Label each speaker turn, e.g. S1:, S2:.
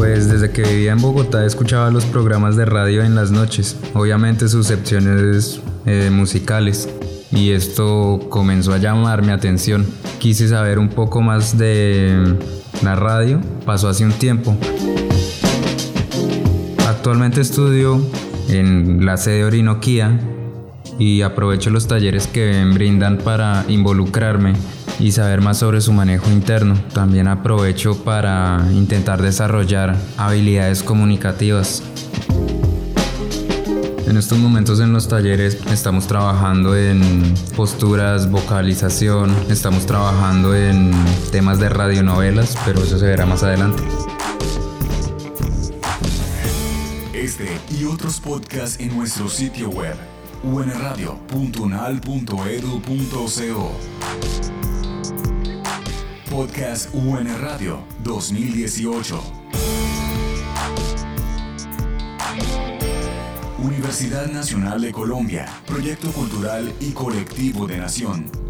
S1: Pues desde que vivía en Bogotá escuchaba los programas de radio en las noches, obviamente sus secciones eh, musicales, y esto comenzó a llamar mi atención. Quise saber un poco más de la radio, pasó hace un tiempo. Actualmente estudio en la sede Orinoquía y aprovecho los talleres que brindan para involucrarme y saber más sobre su manejo interno. También aprovecho para intentar desarrollar habilidades comunicativas. En estos momentos en los talleres estamos trabajando en posturas, vocalización, estamos trabajando en temas de radionovelas, pero eso se verá más adelante.
S2: Este y otros podcasts en nuestro sitio web unradio.unal.edu.co Podcast UN Radio 2018 Universidad Nacional de Colombia, Proyecto Cultural y Colectivo de Nación.